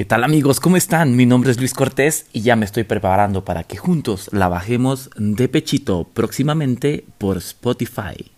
¿Qué tal amigos? ¿Cómo están? Mi nombre es Luis Cortés y ya me estoy preparando para que juntos la bajemos de pechito próximamente por Spotify.